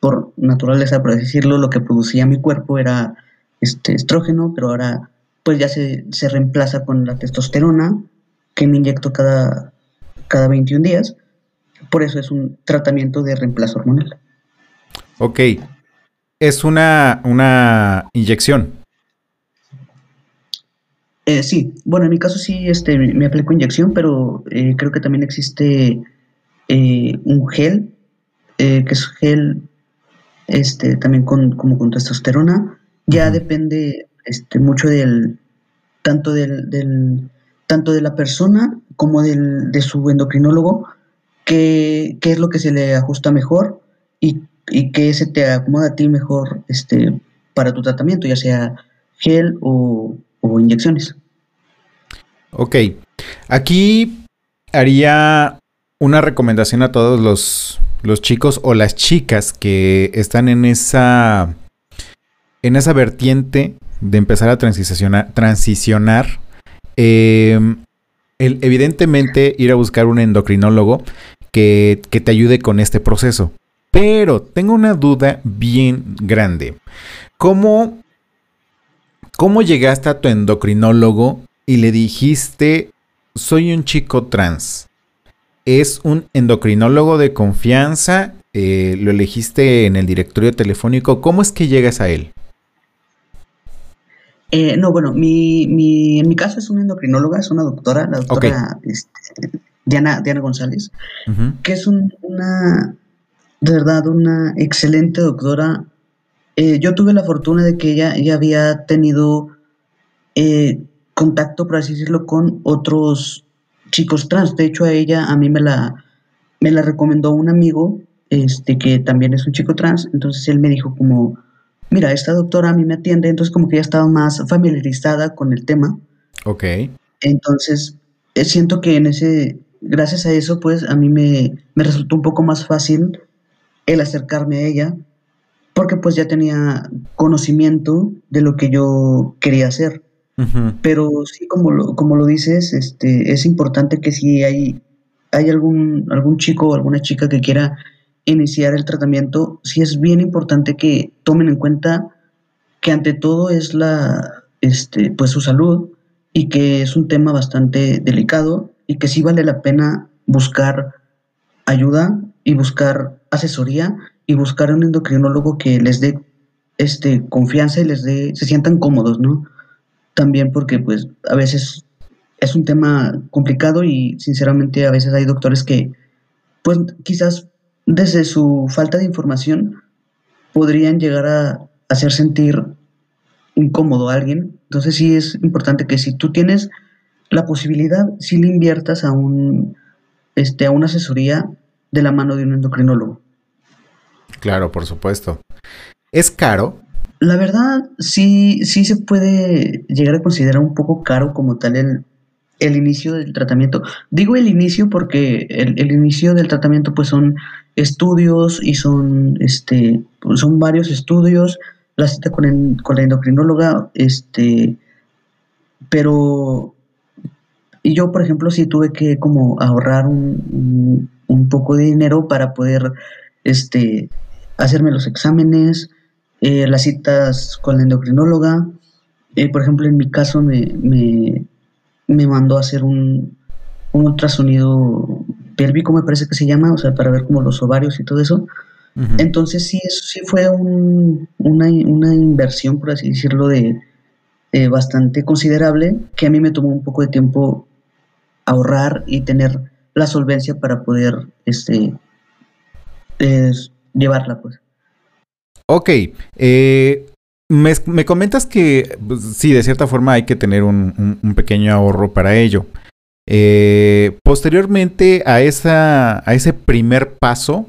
por naturaleza, por decirlo, lo que producía mi cuerpo era este estrógeno, pero ahora pues ya se, se reemplaza con la testosterona que me inyecto cada, cada 21 días. Por eso es un tratamiento de reemplazo hormonal. Ok. Es una, una inyección. Eh, sí, bueno, en mi caso sí este, me aplico inyección, pero eh, creo que también existe eh, un gel, que es gel este, también con, como con testosterona. Ya depende este, mucho del, tanto del, tanto de la persona como del, de su endocrinólogo qué, es lo que se le ajusta mejor y, y qué se te acomoda a ti mejor este, para tu tratamiento, ya sea gel o, inyecciones. Ok, aquí haría una recomendación a todos los, los, chicos o las chicas que están en esa, en esa vertiente de empezar a transicionar. transicionar em, evidentemente ir a buscar un endocrinólogo que, te ayude con este proceso. Pero tengo una duda bien grande. ¿Cómo, ¿Cómo llegaste a tu endocrinólogo y le dijiste, soy un chico trans? ¿Es un endocrinólogo de confianza? Eh, ¿Lo elegiste en el directorio telefónico? ¿Cómo es que llegas a él? Eh, no, bueno, mi, mi, en mi caso es una endocrinóloga, es una doctora, la doctora este, Diana, Diana González, que es una, de verdad, una excelente doctora. Eh, yo tuve la fortuna de que ella ya había tenido eh, contacto, por así decirlo, con otros chicos trans. De hecho, a ella, a mí me la, me la recomendó un amigo, este, que también es un chico trans. Entonces él me dijo como, mira, esta doctora a mí me atiende, entonces como que ya estaba más familiarizada con el tema. Ok. Entonces, eh, siento que en ese, gracias a eso, pues a mí me, resultó un poco más fácil el acercarme a ella, porque pues ya tenía conocimiento de lo que yo quería hacer. Pero sí, como lo, como lo dices, este, es importante que si hay, hay algún, algún chico o alguna chica que quiera iniciar el tratamiento, sí es bien importante que tomen en cuenta que ante todo es la, este, pues su salud y que es un tema bastante delicado y que sí vale la pena buscar ayuda y buscar asesoría y buscar un endocrinólogo que les dé este, confianza y les dé, se sientan cómodos, ¿no? También porque pues a veces es un tema complicado y sinceramente a veces hay doctores que pues quizás desde su falta de información podrían llegar a hacer sentir incómodo a alguien. Entonces sí es importante que si tú tienes la posibilidad si le inviertas a un este a una asesoría de la mano de un endocrinólogo. Claro, por supuesto. ¿Es caro? La verdad, sí, sí se puede llegar a considerar un poco caro como tal el, el inicio del tratamiento. Digo el inicio porque el, el, inicio del tratamiento pues son estudios y son, este, son varios estudios, la cita con, con la endocrinóloga, este, pero yo, por ejemplo, sí tuve que como ahorrar un, un, poco de dinero para poder, este, hacerme los exámenes, eh, las citas con la endocrinóloga. Eh, por ejemplo, en mi caso me, me, me mandó a hacer un, un, ultrasonido pélvico, me parece que se llama, o sea, para ver como los ovarios y todo eso. Uh -huh. Entonces sí, eso sí fue un, una, una, inversión, por así decirlo, de eh, bastante considerable, que a mí me tomó un poco de tiempo ahorrar y tener la solvencia para poder este, llevarla, pues. Ok, eh, me, me, comentas que pues, sí, de cierta forma hay que tener un, un, un pequeño ahorro para ello. Eh, posteriormente a, esa, a ese primer paso,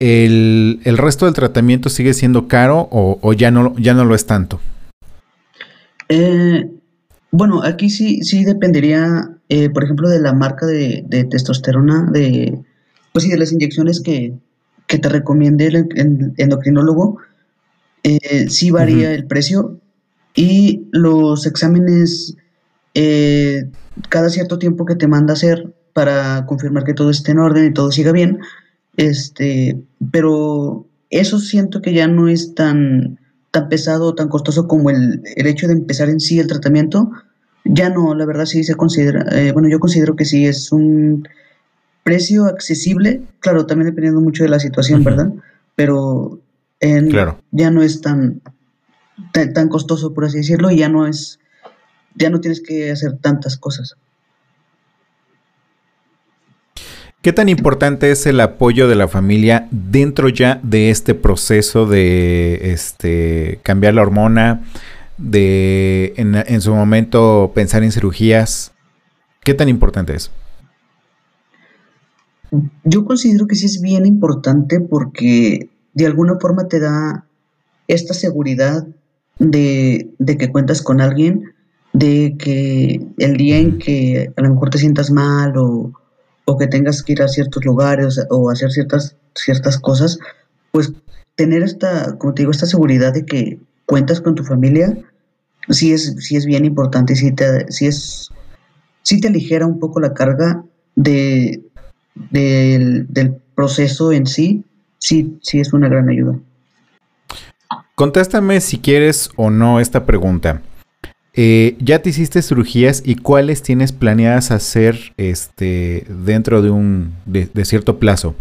el, ¿el, resto del tratamiento sigue siendo caro o, o ya, no, ya no lo es tanto? Eh, bueno, aquí sí, sí dependería, eh, por ejemplo, de la marca de, de, testosterona, de, pues sí, de las inyecciones que, que te recomiende el endocrinólogo, eh, sí varía uh -huh. el precio y los exámenes eh, cada cierto tiempo que te manda hacer para confirmar que todo esté en orden y todo siga bien, este, pero eso siento que ya no es tan, tan pesado o tan costoso como el, el, hecho de empezar en sí el tratamiento. Ya no, la verdad sí se considera, eh, bueno, yo considero que sí es un precio accesible, claro, también dependiendo mucho de la situación, uh -huh. ¿verdad? Pero en, claro. ya no es tan, tan, tan, costoso, por así decirlo, y ya no es, ya no tienes que hacer tantas cosas. ¿Qué tan importante es el apoyo de la familia dentro ya de este proceso de este, cambiar la hormona, de en, en su momento pensar en cirugías? ¿Qué tan importante es? Yo considero que sí es bien importante porque de alguna forma te da esta seguridad de, de, que cuentas con alguien, de que el día en que a lo mejor te sientas mal o, o que tengas que ir a ciertos lugares o hacer ciertas, ciertas cosas, pues tener esta, como te digo, esta seguridad de que cuentas con tu familia, sí es, sí es bien importante, sí te, sí es, sí te aligera un poco la carga de, del, del proceso en sí, sí, sí es una gran ayuda. Contéstame si quieres o no esta pregunta. Eh, ¿Ya te hiciste cirugías y cuáles tienes planeadas hacer este, dentro de un de, de cierto plazo?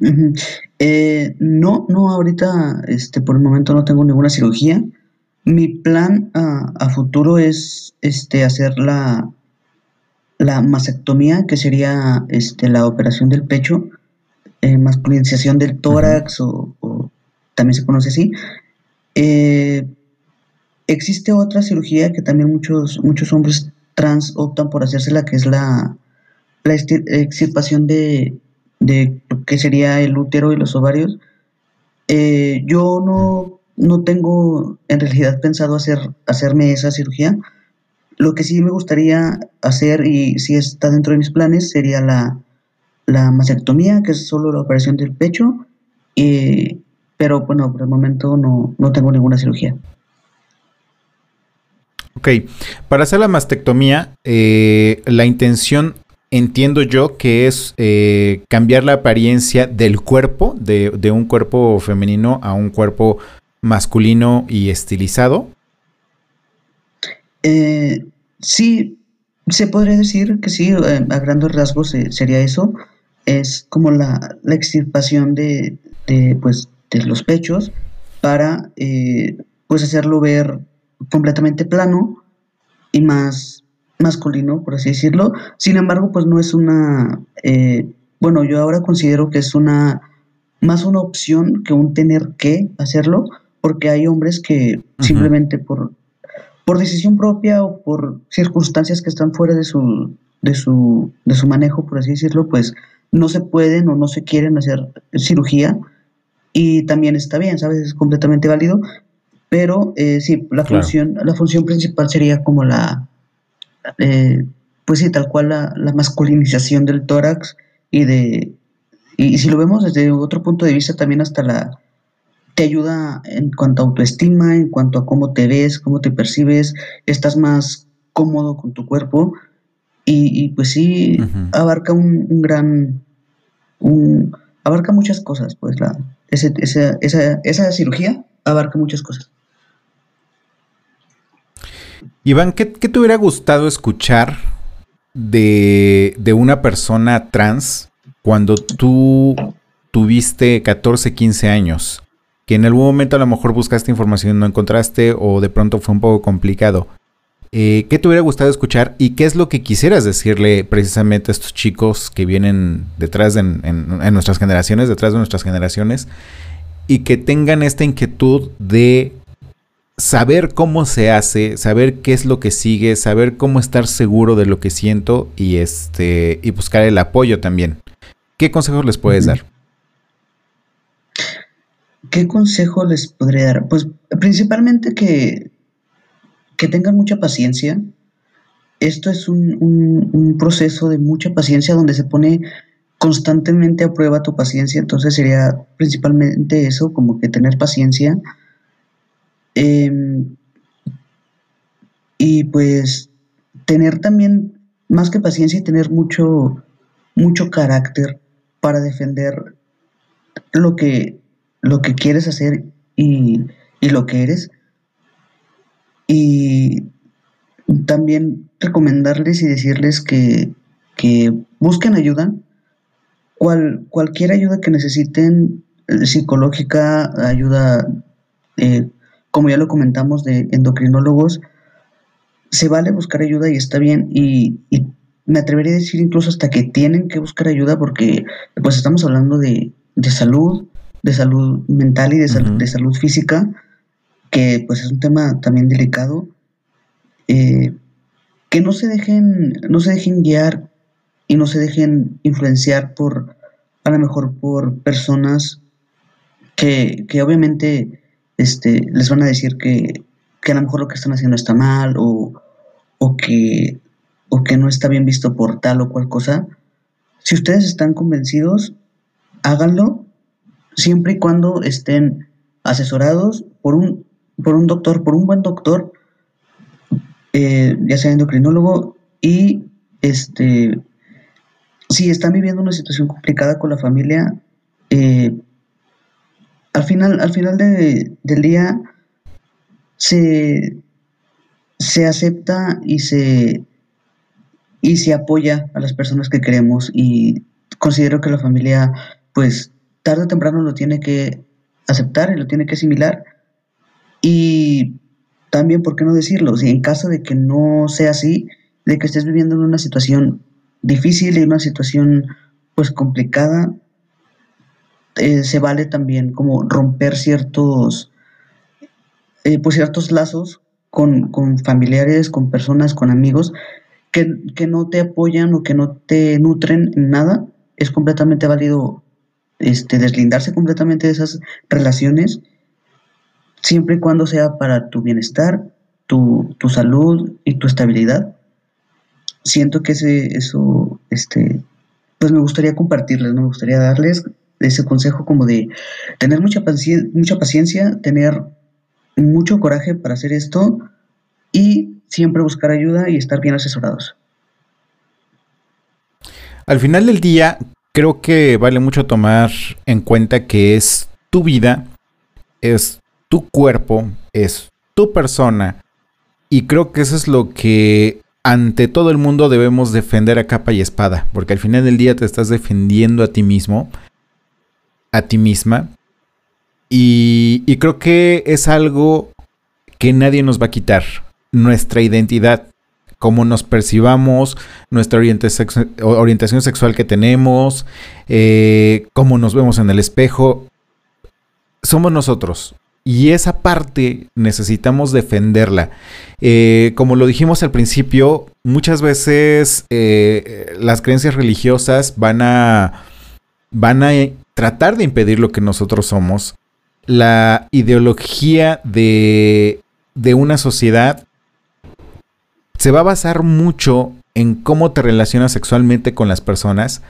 Uh -huh. eh, no, no, ahorita este, por el momento no tengo ninguna cirugía. Mi plan a, a futuro es este, hacer la, la mastectomía, que sería este, la operación del pecho, eh, masculinización del tórax, uh -huh. o, o, también se conoce así. Eh, existe otra cirugía que también muchos, muchos hombres trans optan por hacérsela, que es la, la extirpación de, de lo que sería el útero y los ovarios. Eh, yo no, no tengo en realidad pensado hacer, hacerme esa cirugía. Lo que sí me gustaría hacer, y si está dentro de mis planes, sería la, la mastectomía, que es solo la operación del pecho. Eh, pero bueno, por el momento no, no tengo ninguna cirugía. Ok, para hacer la mastectomía, eh, la intención, entiendo yo, que es eh, cambiar la apariencia del cuerpo, de, un cuerpo femenino a un cuerpo masculino y estilizado. Eh, sí, se podría decir que sí, eh, a grandes rasgos eh, sería eso. Es como la, extirpación de, de, pues, de los pechos para pues hacerlo ver completamente plano y más masculino, por así decirlo. Sin embargo, pues no es una, eh, bueno, yo ahora considero que es una, más una opción que un tener que hacerlo, porque hay hombres que uh -huh. simplemente por, por decisión propia o por circunstancias que están fuera de su, de su, de su manejo, por así decirlo, pues no se pueden o no se quieren hacer cirugía y también está bien, ¿sabes? Es completamente válido, pero eh, sí, la función, la función principal sería como la, eh, pues sí, tal cual la, la, masculinización del tórax y de, y, si lo vemos desde otro punto de vista también hasta la, te ayuda en cuanto a autoestima, en cuanto a cómo te ves, cómo te percibes, estás más cómodo con tu cuerpo y, pues sí, abarca un, un gran, un, abarca muchas cosas, pues la, esa, esa, esa cirugía abarca muchas cosas. Iván, ¿qué, te hubiera gustado escuchar de, de, una persona trans cuando tú tuviste 14, 15 años? Que en algún momento a lo mejor buscaste información y no encontraste o de pronto fue un poco complicado. Eh, ¿Qué te hubiera gustado escuchar y qué es lo que quisieras decirle precisamente a estos chicos que vienen detrás de, en, nuestras generaciones, detrás de nuestras generaciones, y que tengan esta inquietud de saber cómo se hace, saber qué es lo que sigue, saber cómo estar seguro de lo que siento y este y buscar el apoyo también. ¿Qué consejos les puedes dar? ¿Qué consejo les podría dar? Pues principalmente que que tengan mucha paciencia. Esto es un, proceso de mucha paciencia donde se pone constantemente a prueba tu paciencia, entonces sería principalmente eso, como que tener paciencia. Em, y pues tener también, más que paciencia, y tener mucho, mucho carácter para defender lo que, lo que quieres hacer y, y lo que eres. Y también recomendarles y decirles que, busquen ayuda, cual, cualquier ayuda que necesiten, eh, psicológica, ayuda, eh, como ya lo comentamos, de endocrinólogos, se vale buscar ayuda y está bien. Y, me atrevería a decir incluso hasta que tienen que buscar ayuda porque pues estamos hablando de, salud, de salud mental y de, de salud física que pues es un tema también delicado, eh, que no se dejen, no se dejen guiar y no se dejen influenciar por, a lo mejor por personas que, obviamente este, les van a decir que, a lo mejor lo que están haciendo está mal o, o, que, o que no está bien visto por tal o cual cosa. Si ustedes están convencidos, háganlo siempre y cuando estén asesorados por un por un doctor, por un buen doctor, eh, ya sea endocrinólogo, y este, si están viviendo una situación complicada con la familia, eh, al final, al final del día se, se acepta y se, y se apoya a las personas que queremos y considero que la familia, pues tarde o temprano lo tiene que aceptar y lo tiene que asimilar y también, ¿por qué no decirlo? Si en caso de que no sea así, de que estés viviendo en una situación difícil y una situación pues complicada, eh, se vale también como romper ciertos, eh, pues ciertos lazos con, familiares, con personas, con amigos que, que, no te apoyan o que no te nutren en nada. Es completamente válido este, deslindarse completamente de esas relaciones siempre y cuando sea para tu bienestar, tu, salud y tu estabilidad. Siento que ese, eso, este, pues me gustaría compartirles, me gustaría darles ese consejo como de tener mucha, paciencia, mucha paciencia, tener mucho coraje para hacer esto y siempre buscar ayuda y estar bien asesorados. Al final del día, creo que vale mucho tomar en cuenta que es tu vida, es tu cuerpo, es tu persona. Y creo que eso es lo que ante todo el mundo debemos defender a capa y espada, porque al final del día te estás defendiendo a ti mismo, a ti misma. Y, creo que es algo que nadie nos va a quitar, nuestra identidad, cómo nos percibamos, nuestra orientación sexual que tenemos, eh, cómo nos vemos en el espejo. Somos nosotros, y esa parte necesitamos defenderla. Eh, como lo dijimos al principio, muchas veces eh, las creencias religiosas van a, van a tratar de impedir lo que nosotros somos, la ideología de, de una sociedad se va a basar mucho en cómo te relacionas sexualmente con las personas.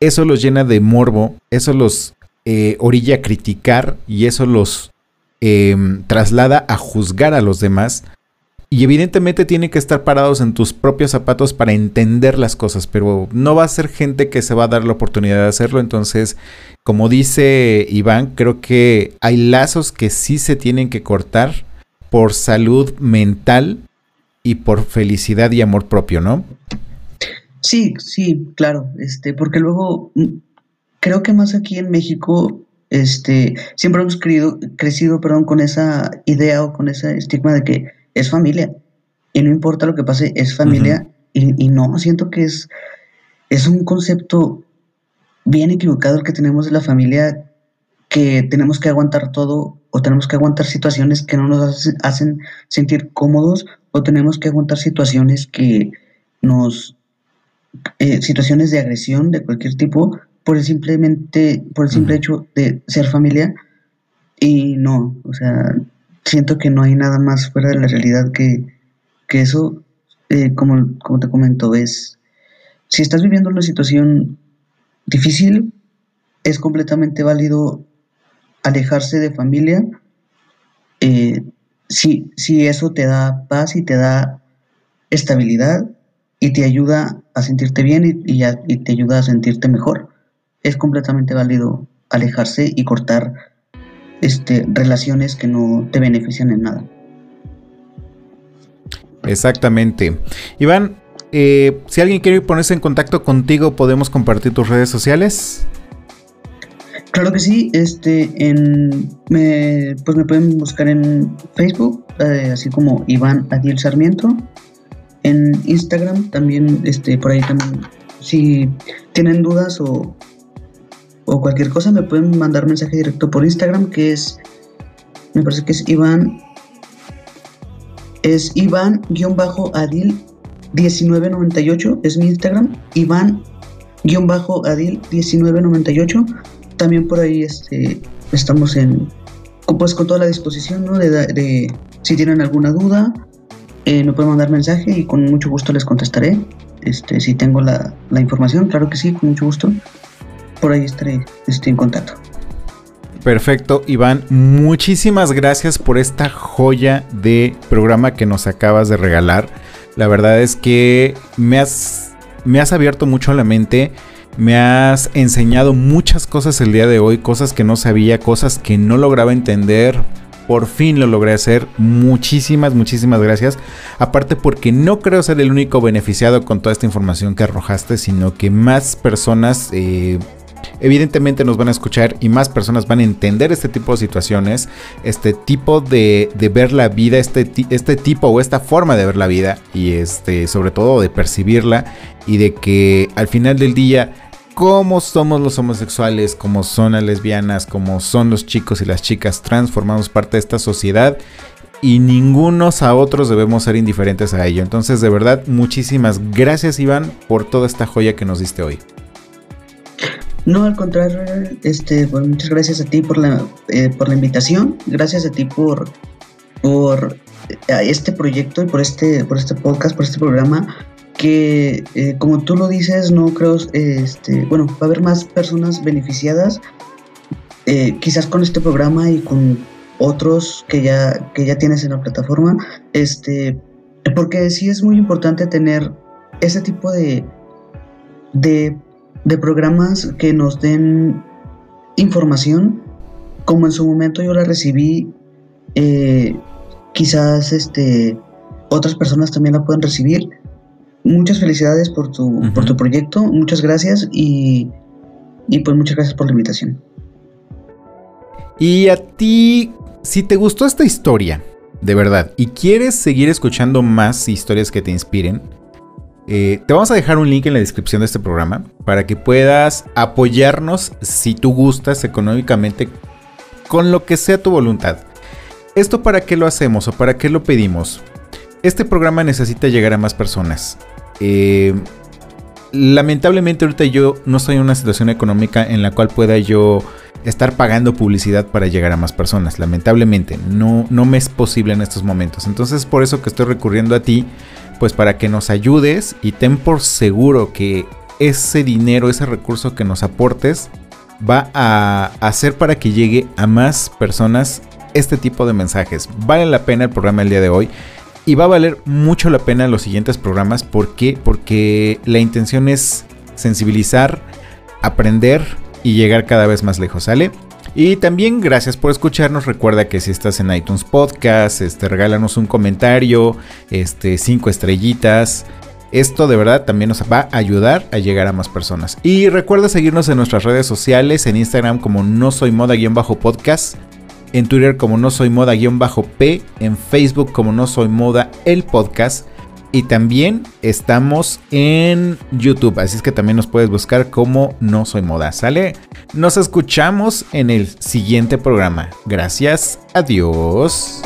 Eso los llena de morbo, eso los eh, orilla a criticar y eso los em, traslada a juzgar a los demás. Y evidentemente tienen que estar parados en tus propios zapatos para entender las cosas, pero no va a ser gente que se va a dar la oportunidad de hacerlo. Entonces, como dice Iván, creo que hay lazos que sí se tienen que cortar por salud mental y por felicidad y amor propio, ¿no? Sí, sí, claro, este, porque luego mm, creo que más aquí en México, este, siempre hemos crecido, crecido, perdón, con esa idea o con ese estigma de que es familia. Y no importa lo que pase, es familia. y, no, siento que es, es un concepto bien equivocado el que tenemos de la familia, que tenemos que aguantar todo o tenemos que aguantar situaciones que no nos hacen sentir cómodos o tenemos que aguantar situaciones que nos... Eh, situaciones de agresión de cualquier tipo por el simplemente por el simple hecho de ser familia y no o sea siento que no hay nada más fuera de la realidad que, eso, eh, como, como te comento, es, si estás viviendo una situación difícil, es completamente válido alejarse de familia. Eh, si, si eso te da paz y te da estabilidad y te ayuda a sentirte bien y, y, y te ayuda a sentirte mejor, es completamente válido alejarse y cortar este, relaciones que no te benefician en nada. Exactamente. Iván, eh, si alguien quiere ponerse en contacto contigo, ¿podemos compartir tus redes sociales? Claro que sí, este, en, me, pues me pueden buscar en Facebook, eh, así como Iván Adiel Sarmiento. En Instagram también, este, por ahí también, si tienen dudas o o cualquier cosa, me pueden mandar mensaje directo por Instagram, que es, me parece que es Iván, es Iván-Adil 1998, es mi Instagram, Iván-Adil 1998. También por ahí este, estamos en, pues con toda la disposición, ¿no? De, si tienen alguna duda, eh, me pueden mandar mensaje y con mucho gusto les contestaré. Este, si tengo la, la información, claro que sí, con mucho gusto por ahí estaré estoy en contacto. Perfecto, Iván. Muchísimas gracias por esta joya de programa que nos acabas de regalar. La verdad es que me has, me has abierto mucho la mente. Me has enseñado muchas cosas el día de hoy, cosas que no sabía, cosas que no lograba entender. Por fin lo logré hacer. Muchísimas, muchísimas gracias. Aparte porque no creo ser el único beneficiado con toda esta información que arrojaste, sino que más personas eh, evidentemente nos van a escuchar y más personas van a entender este tipo de situaciones, este tipo de, ver la vida, este, este tipo o esta forma de ver la vida y este, sobre todo de percibirla y de que al final del día como somos los homosexuales, como son las lesbianas, como son los chicos y las chicas trans, formamos parte de esta sociedad y ningunos a otros debemos ser indiferentes a ello. Entonces, de verdad, muchísimas gracias Iván por toda esta joya que nos diste hoy. No, al contrario, este, pues muchas gracias a ti por la, eh, por la invitación, gracias a ti por, por este proyecto y por este, por este podcast, por este programa, que eh, como tú lo dices, no creo, este, bueno, va a haber más personas beneficiadas, eh, quizás con este programa y con otros que ya, que ya tienes en la plataforma, este, porque sí es muy importante tener ese tipo de, de de programas que nos den información, como en su momento yo la recibí, eh, quizás este, otras personas también la pueden recibir. Muchas felicidades por tu, por tu proyecto, muchas gracias y, y pues muchas gracias por la invitación. Y a ti, si te gustó esta historia, de verdad, y quieres seguir escuchando más historias que te inspiren, eh, te vamos a dejar un link en la descripción de este programa para que puedas apoyarnos si tú gustas económicamente con lo que sea tu voluntad. ¿Esto para qué lo hacemos o para qué lo pedimos? Este programa necesita llegar a más personas. Eh, lamentablemente ahorita yo no estoy en una situación económica en la cual pueda yo estar pagando publicidad para llegar a más personas. Lamentablemente, no, no me es posible en estos momentos. Entonces por eso que estoy recurriendo a ti, pues para que nos ayudes y ten por seguro que ese dinero, ese recurso que nos aportes, va a hacer para que llegue a más personas este tipo de mensajes. Vale la pena el programa el día de hoy. Y va a valer mucho la pena los siguientes programas. ¿Por qué? Porque la intención es sensibilizar, aprender y llegar cada vez más lejos, ¿sale? Y también gracias por escucharnos. Recuerda que si estás en iTunes Podcast, este, regálanos un comentario, este, cinco estrellitas. Esto de verdad también nos va a ayudar a llegar a más personas. Y recuerda seguirnos en nuestras redes sociales, en Instagram como no soy moda-podcast, en Twitter como no soy moda-p, en Facebook como no soy moda el podcast. Y también estamos en YouTube, así es que también nos puedes buscar como No Soy Moda. ¿Sale? Nos escuchamos en el siguiente programa. Gracias, adiós.